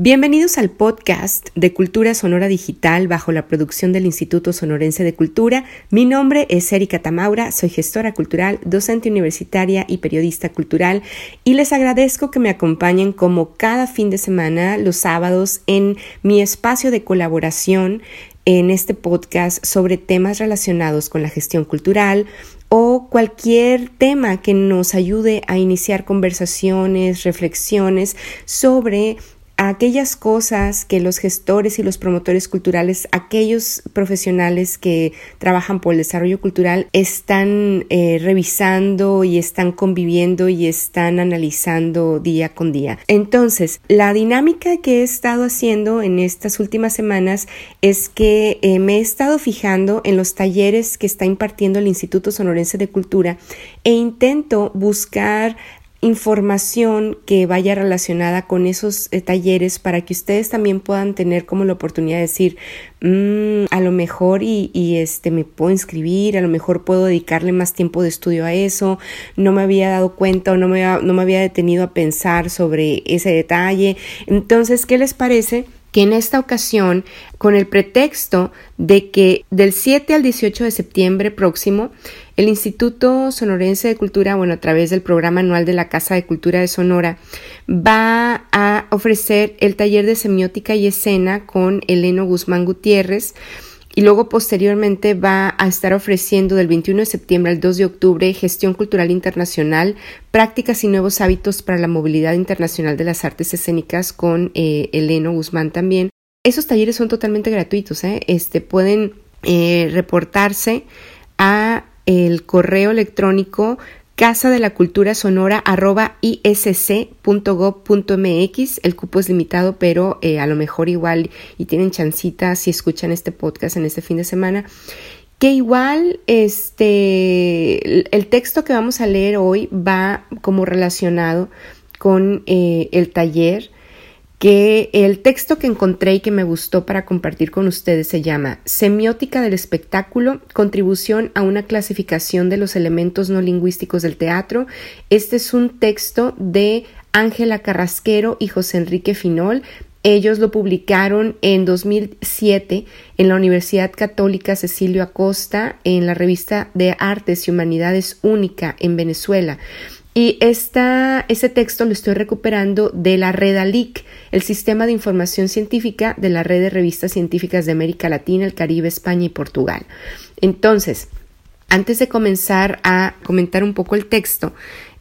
Bienvenidos al podcast de Cultura Sonora Digital bajo la producción del Instituto Sonorense de Cultura. Mi nombre es Erika Tamaura, soy gestora cultural, docente universitaria y periodista cultural y les agradezco que me acompañen como cada fin de semana los sábados en mi espacio de colaboración en este podcast sobre temas relacionados con la gestión cultural, o cualquier tema que nos ayude a iniciar conversaciones, reflexiones sobre aquellas cosas que los gestores y los promotores culturales, aquellos profesionales que trabajan por el desarrollo cultural, están eh, revisando y están conviviendo y están analizando día con día. Entonces, la dinámica que he estado haciendo en estas últimas semanas es que eh, me he estado fijando en los talleres que está impartiendo el Instituto Sonorense de Cultura e intento buscar información que vaya relacionada con esos eh, talleres para que ustedes también puedan tener como la oportunidad de decir mm, a lo mejor y, este me puedo inscribir a lo mejor puedo dedicarle más tiempo de estudio a eso no me había dado cuenta o no me, no me había detenido a pensar sobre ese detalle. Entonces qué les parece que en esta ocasión, con el pretexto de que del 7 al 18 de septiembre próximo, el Instituto Sonorense de Cultura, bueno, a través del programa anual de la Casa de Cultura de Sonora, va a ofrecer el taller de semiótica y escena con Eleno Guzmán Gutiérrez, y luego posteriormente va a estar ofreciendo del 21 de septiembre al 2 de octubre Gestión Cultural Internacional, prácticas y nuevos hábitos para la movilidad internacional de las artes escénicas con eh, Eleno Guzmán también. Esos talleres son totalmente gratuitos, ¿eh? este, pueden eh, reportarse a el correo electrónico casa de la cultura sonora arroba isc.gov.mx. El cupo es limitado, pero eh, a lo mejor igual y tienen chancita si escuchan este podcast en este fin de semana. Que igual este el texto que vamos a leer hoy va como relacionado con eh, el taller que el texto que encontré y que me gustó para compartir con ustedes se llama Semiótica del espectáculo, contribución a una clasificación de los elementos no lingüísticos del teatro. Este es un texto de Ángela Carrasquero y José Enrique Finol. Ellos lo publicaron en 2007 en la Universidad Católica Cecilio Acosta en la revista de Artes y Humanidades Única en Venezuela. Y ese texto lo estoy recuperando de la red ALIC, el Sistema de Información Científica de la Red de Revistas Científicas de América Latina, el Caribe, España y Portugal. Entonces, antes de comenzar a comentar un poco el texto,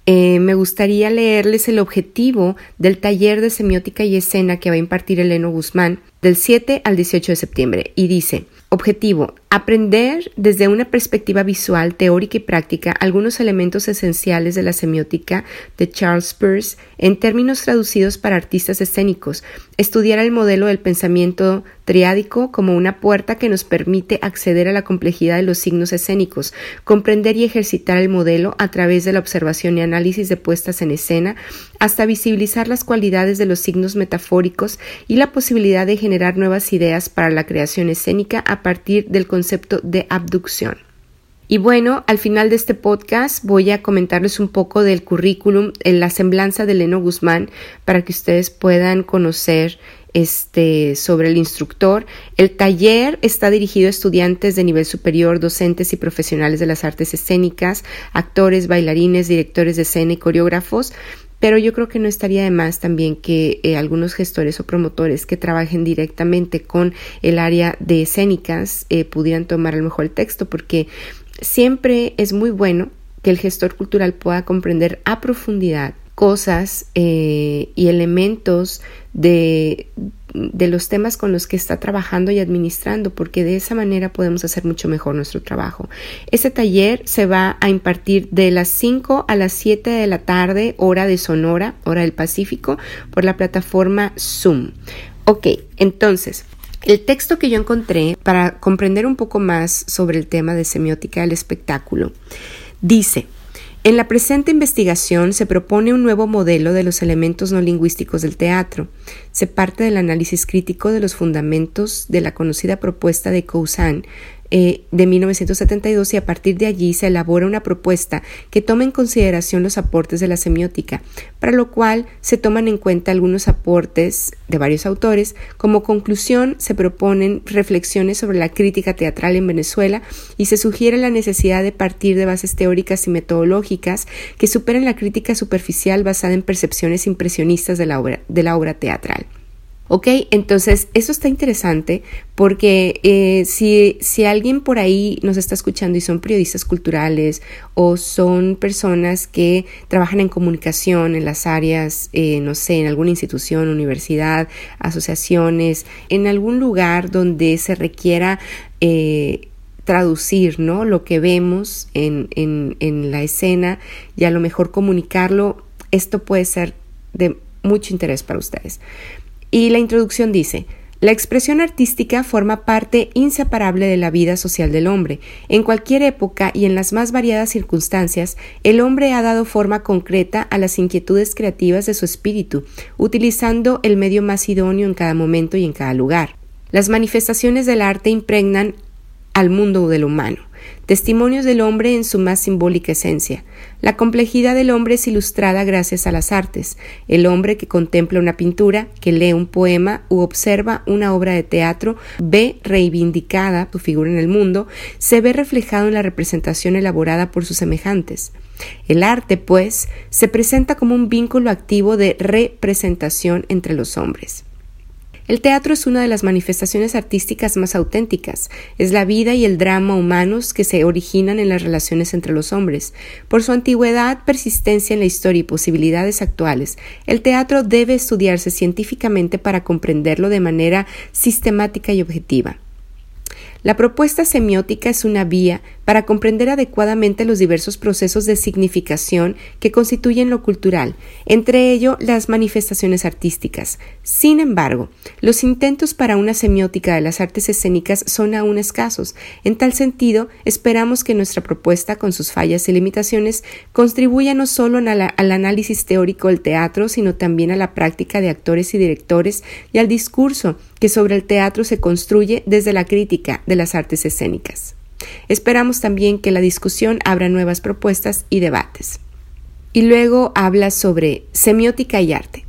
eh, me gustaría leerles el objetivo del taller de semiótica y escena que va a impartir Eleno Guzmán del 7 al 18 de septiembre y dice, Objetivo, aprender desde una perspectiva visual, teórica y práctica algunos elementos esenciales de la semiótica de Charles Peirce en términos traducidos para artistas escénicos, estudiar el modelo del pensamiento triádico como una puerta que nos permite acceder a la complejidad de los signos escénicos, comprender y ejercitar el modelo a través de la observación y análisis de puestas en escena, hasta visibilizar las cualidades de los signos metafóricos y la posibilidad de generar nuevas ideas para la creación escénica a partir del concepto de abducción. Y bueno, al final de este podcast voy a comentarles un poco del currículum, en la semblanza de Leno Guzmán, para que ustedes puedan conocer este, sobre el instructor. El taller está dirigido a estudiantes de nivel superior, docentes y profesionales de las artes escénicas, actores, bailarines, directores de escena y coreógrafos. Pero yo creo que no estaría de más también que eh, algunos gestores o promotores que trabajen directamente con el área de escénicas eh, pudieran tomar a lo mejor el texto, porque siempre es muy bueno que el gestor cultural pueda comprender a profundidad cosas eh, y elementos de, de, los temas con los que está trabajando y administrando, porque de esa manera podemos hacer mucho mejor nuestro trabajo. Este taller se va a impartir de las 5 a las 7 de la tarde, hora de Sonora, hora del Pacífico, por la plataforma Zoom. Ok, entonces, el texto que yo encontré para comprender un poco más sobre el tema de semiótica del espectáculo dice, En la presente investigación se propone un nuevo modelo de los elementos no lingüísticos del teatro. Se parte del análisis crítico de los fundamentos de la conocida propuesta de Cousin eh, de 1972 y a partir de allí se elabora una propuesta que toma en consideración los aportes de la semiótica, para lo cual se toman en cuenta algunos aportes de varios autores. Como conclusión se proponen reflexiones sobre la crítica teatral en Venezuela y se sugiere la necesidad de partir de bases teóricas y metodológicas que superen la crítica superficial basada en percepciones impresionistas de la obra, de la obra teatral. ¿Ok? Entonces, eso está interesante porque eh, si, si, alguien por ahí nos está escuchando y son periodistas culturales o son personas que trabajan en comunicación en las áreas, eh, no sé, en alguna institución, universidad, asociaciones, en algún lugar donde se requiera eh, traducir ¿no? lo que vemos en, en, en la escena y a lo mejor comunicarlo, esto puede ser de mucho interés para ustedes. Y la introducción dice, la expresión artística forma parte inseparable de la vida social del hombre. En cualquier época y en las más variadas circunstancias, el hombre ha dado forma concreta a las inquietudes creativas de su espíritu, utilizando el medio más idóneo en cada momento y en cada lugar. Las manifestaciones del arte impregnan al mundo del humano testimonios del hombre en su más simbólica esencia. La complejidad del hombre es ilustrada gracias a las artes. El hombre que contempla una pintura, que lee un poema u observa una obra de teatro, ve reivindicada su figura en el mundo, se ve reflejado en la representación elaborada por sus semejantes. El arte, pues, se presenta como un vínculo activo de representación entre los hombres. El teatro es una de las manifestaciones artísticas más auténticas. Es la vida y el drama humanos que se originan en las relaciones entre los hombres. Por su antigüedad, persistencia en la historia y posibilidades actuales, el teatro debe estudiarse científicamente para comprenderlo de manera sistemática y objetiva. La propuesta semiótica es una vía para comprender adecuadamente los diversos procesos de significación que constituyen lo cultural, entre ello las manifestaciones artísticas. Sin embargo, los intentos para una semiótica de las artes escénicas son aún escasos. En tal sentido, esperamos que nuestra propuesta, con sus fallas y limitaciones, contribuya no solo al análisis teórico del teatro, sino también a la práctica de actores y directores y al discurso que sobre el teatro se construye desde la crítica de las artes escénicas. Esperamos también que la discusión abra nuevas propuestas y debates. Y luego habla sobre semiótica y arte.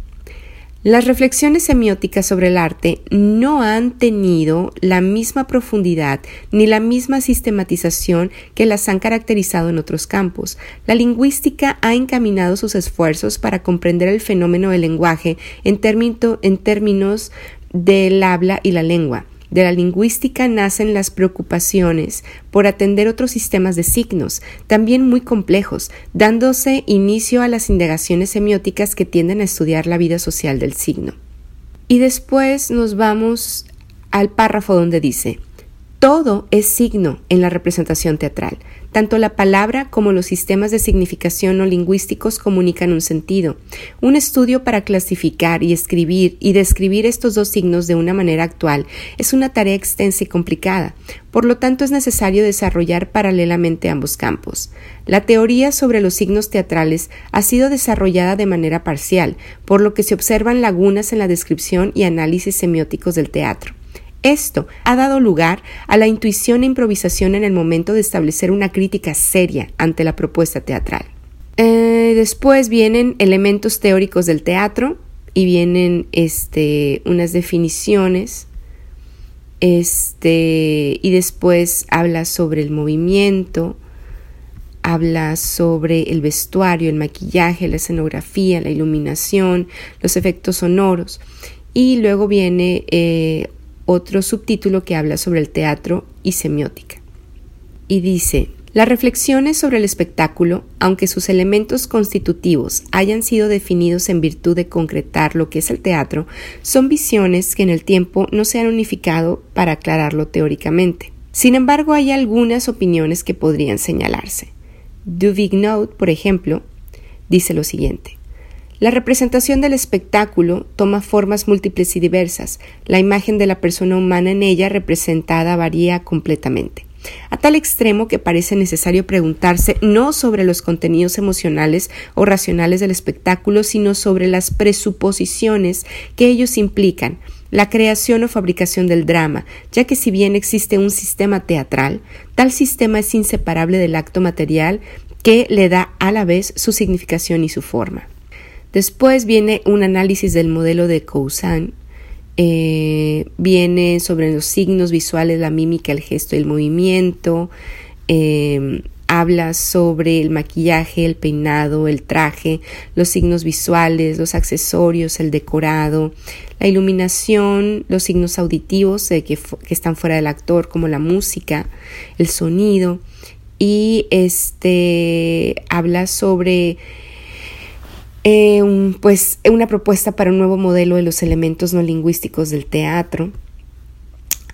Las reflexiones semióticas sobre el arte no han tenido la misma profundidad ni la misma sistematización que las han caracterizado en otros campos. La lingüística ha encaminado sus esfuerzos para comprender el fenómeno del lenguaje en, términos del habla y la lengua. De la lingüística nacen las preocupaciones por atender otros sistemas de signos, también muy complejos, dándose inicio a las indagaciones semióticas que tienden a estudiar la vida social del signo. Y después nos vamos al párrafo donde dice, todo es signo en la representación teatral. Tanto la palabra como los sistemas de significación no lingüísticos comunican un sentido. Un estudio para clasificar y escribir y describir estos dos signos de una manera actual es una tarea extensa y complicada. Por lo tanto, es necesario desarrollar paralelamente ambos campos. La teoría sobre los signos teatrales ha sido desarrollada de manera parcial, por lo que se observan lagunas en la descripción y análisis semióticos del teatro. Esto ha dado lugar a la intuición e improvisación en el momento de establecer una crítica seria ante la propuesta teatral. Eh, después vienen elementos teóricos del teatro y vienen este, unas definiciones. Este, y después habla sobre el movimiento, habla sobre el vestuario, el maquillaje, la escenografía, la iluminación, los efectos sonoros. Y luego viene eh, otro subtítulo que habla sobre el teatro y semiótica. Y dice, las reflexiones sobre el espectáculo, aunque sus elementos constitutivos hayan sido definidos en virtud de concretar lo que es el teatro, son visiones que en el tiempo no se han unificado para aclararlo teóricamente. Sin embargo, hay algunas opiniones que podrían señalarse. Duvignaud, por ejemplo, dice lo siguiente. La representación del espectáculo toma formas múltiples y diversas. La imagen de la persona humana en ella representada varía completamente. a tal extremo que parece necesario preguntarse no sobre los contenidos emocionales o racionales del espectáculo, sino sobre las presuposiciones que ellos implican, la creación o fabricación del drama, ya que si bien existe un sistema teatral, tal sistema es inseparable del acto material que le da a la vez su significación y su forma. Después viene un análisis del modelo de Cousin, eh, viene sobre los signos visuales, la mímica, el gesto y el movimiento, eh, habla sobre el maquillaje, el peinado, el traje, los signos visuales, los accesorios, el decorado, la iluminación, los signos auditivos que, que, están fuera del actor, como la música, el sonido, y este habla sobre eh, pues una propuesta para un nuevo modelo de los elementos no lingüísticos del teatro.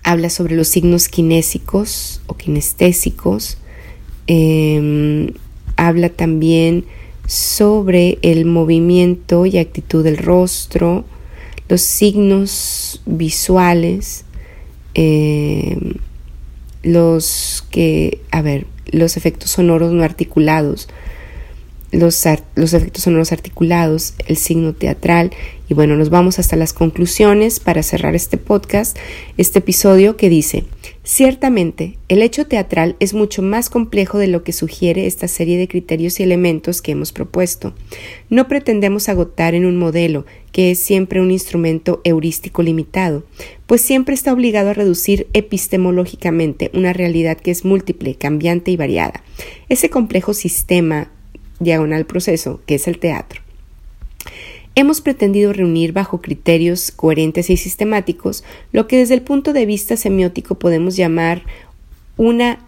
Habla sobre los signos kinésicos o kinestésicos. Em, habla también sobre el movimiento y actitud del rostro, los signos visuales, em, los que, a ver, los efectos sonoros no articulados, los, los, efectos sonoros articulados, el signo teatral y bueno, nos vamos hasta las conclusiones para cerrar este podcast, este episodio que dice, ciertamente, el hecho teatral es mucho más complejo de lo que sugiere esta serie de criterios y elementos que hemos propuesto. No pretendemos agotar en un modelo que es siempre un instrumento heurístico limitado, pues siempre está obligado a reducir epistemológicamente una realidad que es múltiple, cambiante y variada. Ese complejo sistema diagonal proceso, que es el teatro. Hemos pretendido reunir bajo criterios coherentes y sistemáticos lo que desde el punto de vista semiótico podemos llamar una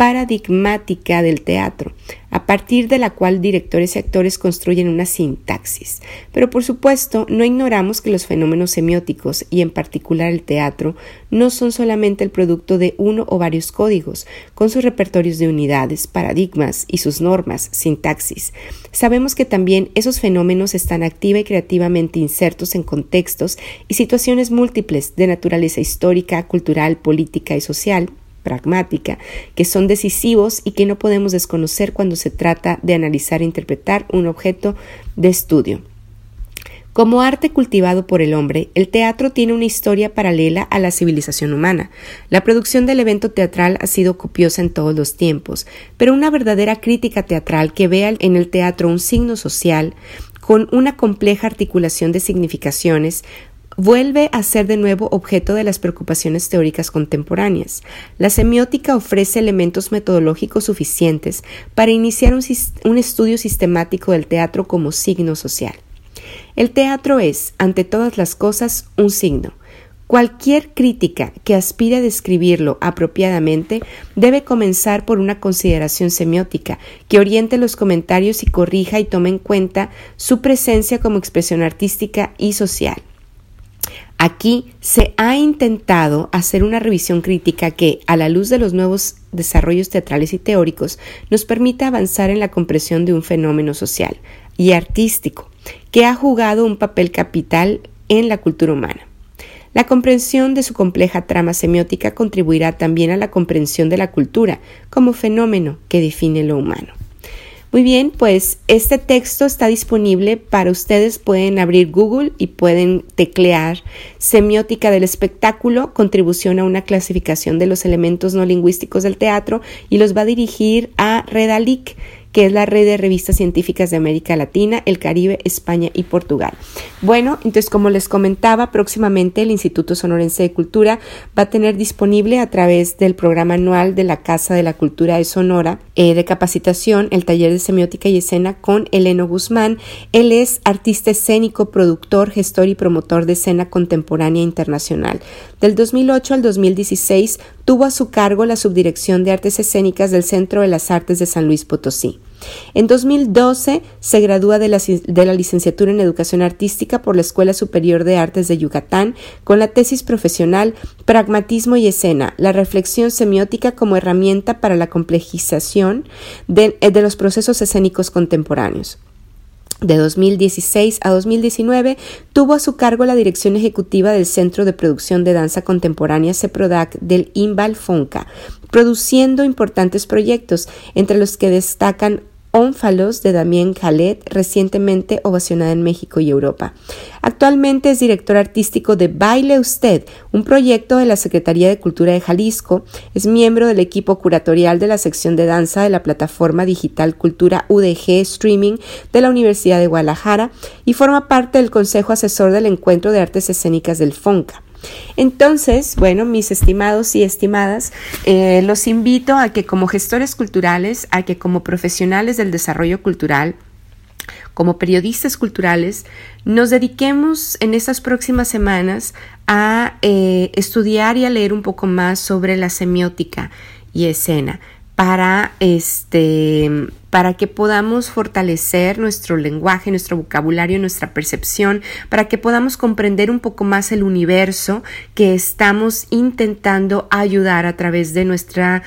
paradigmática del teatro, a partir de la cual directores y actores construyen una sintaxis. Pero por supuesto, no ignoramos que los fenómenos semióticos, y en particular el teatro, no son solamente el producto de uno o varios códigos, con sus repertorios de unidades, paradigmas y sus normas, sintaxis. Sabemos que también esos fenómenos están activa y creativamente insertos en contextos y situaciones múltiples de naturaleza histórica, cultural, política y social, pragmática, que son decisivos y que no podemos desconocer cuando se trata de analizar e interpretar un objeto de estudio. Como arte cultivado por el hombre, el teatro tiene una historia paralela a la civilización humana. La producción del evento teatral ha sido copiosa en todos los tiempos, pero una verdadera crítica teatral que vea en el teatro un signo social, con una compleja articulación de significaciones, vuelve a ser de nuevo objeto de las preocupaciones teóricas contemporáneas. La semiótica ofrece elementos metodológicos suficientes para iniciar un, estudio sistemático del teatro como signo social. El teatro es, ante todas las cosas, un signo. Cualquier crítica que aspire a describirlo apropiadamente debe comenzar por una consideración semiótica que oriente los comentarios y corrija y tome en cuenta su presencia como expresión artística y social. Aquí se ha intentado hacer una revisión crítica que, a la luz de los nuevos desarrollos teatrales y teóricos, nos permita avanzar en la comprensión de un fenómeno social y artístico que ha jugado un papel capital en la cultura humana. La comprensión de su compleja trama semiótica contribuirá también a la comprensión de la cultura como fenómeno que define lo humano. Muy bien, pues este texto está disponible para ustedes. Pueden abrir Google y pueden teclear semiótica del espectáculo, contribución a una clasificación de los elementos no lingüísticos del teatro y los va a dirigir a Redalic que es la red de revistas científicas de América Latina, el Caribe, España y Portugal. Bueno, entonces como les comentaba, próximamente el Instituto Sonorense de Cultura va a tener disponible a través del programa anual de la Casa de la Cultura de Sonora eh, de capacitación el taller de semiótica y escena con Eleno Guzmán. Él es artista escénico, productor, gestor y promotor de escena contemporánea internacional. Del 2008 al 2016 tuvo a su cargo la subdirección de artes escénicas del Centro de las Artes de San Luis Potosí. En 2012 se gradúa de la, de la, licenciatura en Educación Artística por la Escuela Superior de Artes de Yucatán con la tesis profesional Pragmatismo y Escena, la reflexión semiótica como herramienta para la complejización de, de los procesos escénicos contemporáneos. De 2016 a 2019 tuvo a su cargo la dirección ejecutiva del Centro de Producción de Danza Contemporánea CEPRODAC del IMBAL FONCA, produciendo importantes proyectos, entre los que destacan Ónfalos de Damien Khaled, recientemente ovacionada en México y Europa. Actualmente es director artístico de Baile Usted, un proyecto de la Secretaría de Cultura de Jalisco. Es miembro del equipo curatorial de la sección de danza de la plataforma digital Cultura UDG Streaming de la Universidad de Guadalajara y forma parte del Consejo Asesor del Encuentro de Artes Escénicas del FONCA. Entonces, bueno, mis estimados y estimadas, eh, los invito a que como gestores culturales, a que como profesionales del desarrollo cultural, como periodistas culturales, nos dediquemos en estas próximas semanas a eh, estudiar y a leer un poco más sobre la semiótica y escena para este para que podamos fortalecer nuestro lenguaje, nuestro vocabulario, nuestra percepción, para que podamos comprender un poco más el universo que estamos intentando ayudar a través de nuestra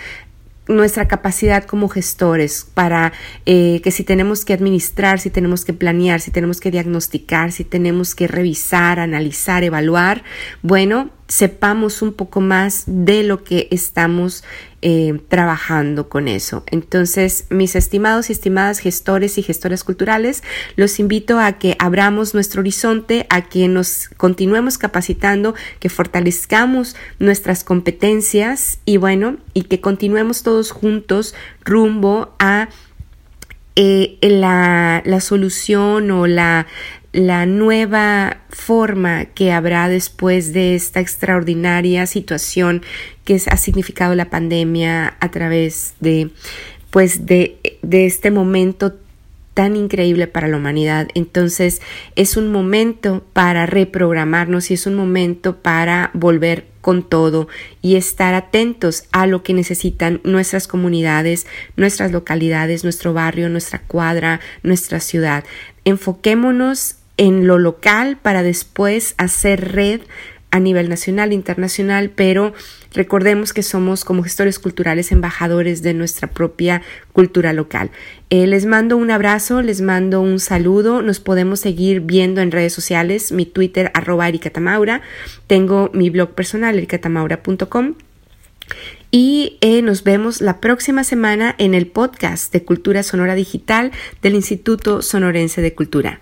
nuestra capacidad como gestores para eh, que si tenemos que administrar, si tenemos que planear, si tenemos que diagnosticar, si tenemos que revisar, analizar, evaluar, bueno, sepamos un poco más de lo que estamos eh, trabajando con eso. Entonces, mis estimados y estimadas gestores y gestoras culturales, los invito a que abramos nuestro horizonte, a que nos continuemos capacitando, que fortalezcamos nuestras competencias y bueno, y que continuemos todos juntos rumbo a eh, la, la solución o la, la nueva forma que habrá después de esta extraordinaria situación que ha significado la pandemia a través de pues de, de este momento tan increíble para la humanidad. Entonces es un momento para reprogramarnos y es un momento para volver con todo y estar atentos a lo que necesitan nuestras comunidades, nuestras localidades, nuestro barrio, nuestra cuadra, nuestra ciudad. Enfoquémonos en lo local para después hacer red a nivel nacional internacional, pero recordemos que somos como gestores culturales embajadores de nuestra propia cultura local. Eh, les mando un abrazo, les mando un saludo, nos podemos seguir viendo en redes sociales, mi Twitter arroba ericatamaura, tengo mi blog personal ericatamaura.com y eh, nos vemos la próxima semana en el podcast de Cultura Sonora Digital del Instituto Sonorense de Cultura.